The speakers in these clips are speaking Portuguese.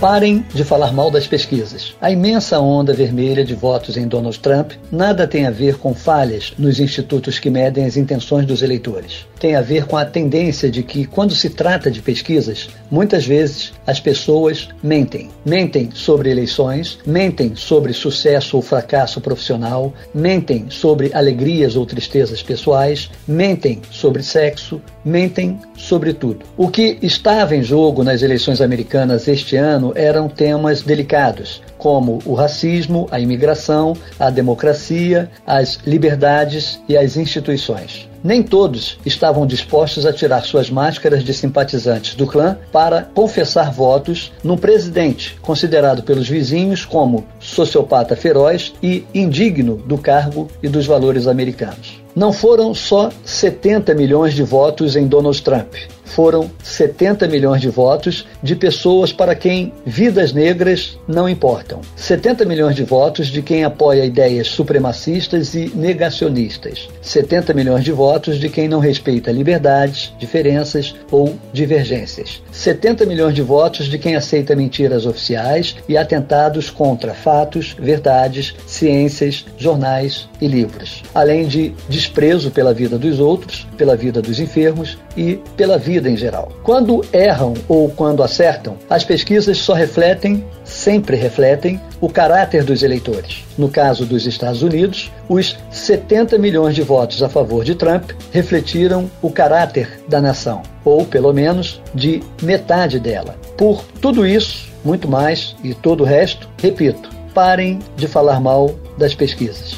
Parem de falar mal das pesquisas. A imensa onda vermelha de votos em Donald Trump nada tem a ver com falhas nos institutos que medem as intenções dos eleitores. Tem a ver com a tendência de que, quando se trata de pesquisas, muitas vezes as pessoas mentem. Mentem sobre eleições, mentem sobre sucesso ou fracasso profissional, mentem sobre alegrias ou tristezas pessoais, mentem sobre sexo, mentem sobre tudo. O que estava em jogo nas eleições americanas este ano eram temas delicados, como o racismo, a imigração, a democracia, as liberdades e as instituições. Nem todos estavam dispostos a tirar suas máscaras de simpatizantes do clã para confessar votos num presidente considerado pelos vizinhos como sociopata feroz e indigno do cargo e dos valores americanos. Não foram só 70 milhões de votos em Donald Trump foram 70 milhões de votos de pessoas para quem vidas negras não importam. 70 milhões de votos de quem apoia ideias supremacistas e negacionistas. 70 milhões de votos de quem não respeita liberdades, diferenças ou divergências. 70 milhões de votos de quem aceita mentiras oficiais e atentados contra fatos, verdades, ciências, jornais e livros. Além de desprezo pela vida dos outros, pela vida dos enfermos e pela vida em geral. Quando erram ou quando acertam, as pesquisas só refletem, sempre refletem, o caráter dos eleitores. No caso dos Estados Unidos, os 70 milhões de votos a favor de Trump refletiram o caráter da nação, ou pelo menos de metade dela. Por tudo isso, muito mais e todo o resto, repito, parem de falar mal das pesquisas.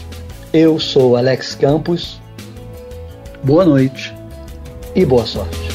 Eu sou Alex Campos. Boa noite e boa sorte.